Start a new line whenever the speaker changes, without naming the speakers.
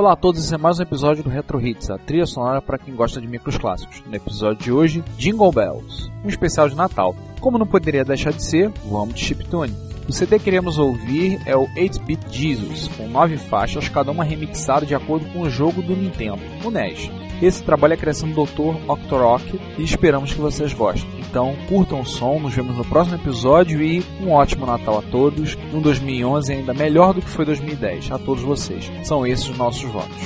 Olá a todos, esse é mais um episódio do Retro Hits, a trilha sonora para quem gosta de micros clássicos. No episódio de hoje, Jingle Bells, um especial de Natal. Como não poderia deixar de ser, vamos de chiptune. O CD que queremos ouvir é o 8-Bit Jesus, com nove faixas, cada uma remixada de acordo com o jogo do Nintendo, o NES. Esse trabalho é a criação do Dr. Octorok e esperamos que vocês gostem. Então, curtam o som, nos vemos no próximo episódio e um ótimo Natal a todos. Um 2011 ainda melhor do que foi 2010 a todos vocês. São esses os nossos votos.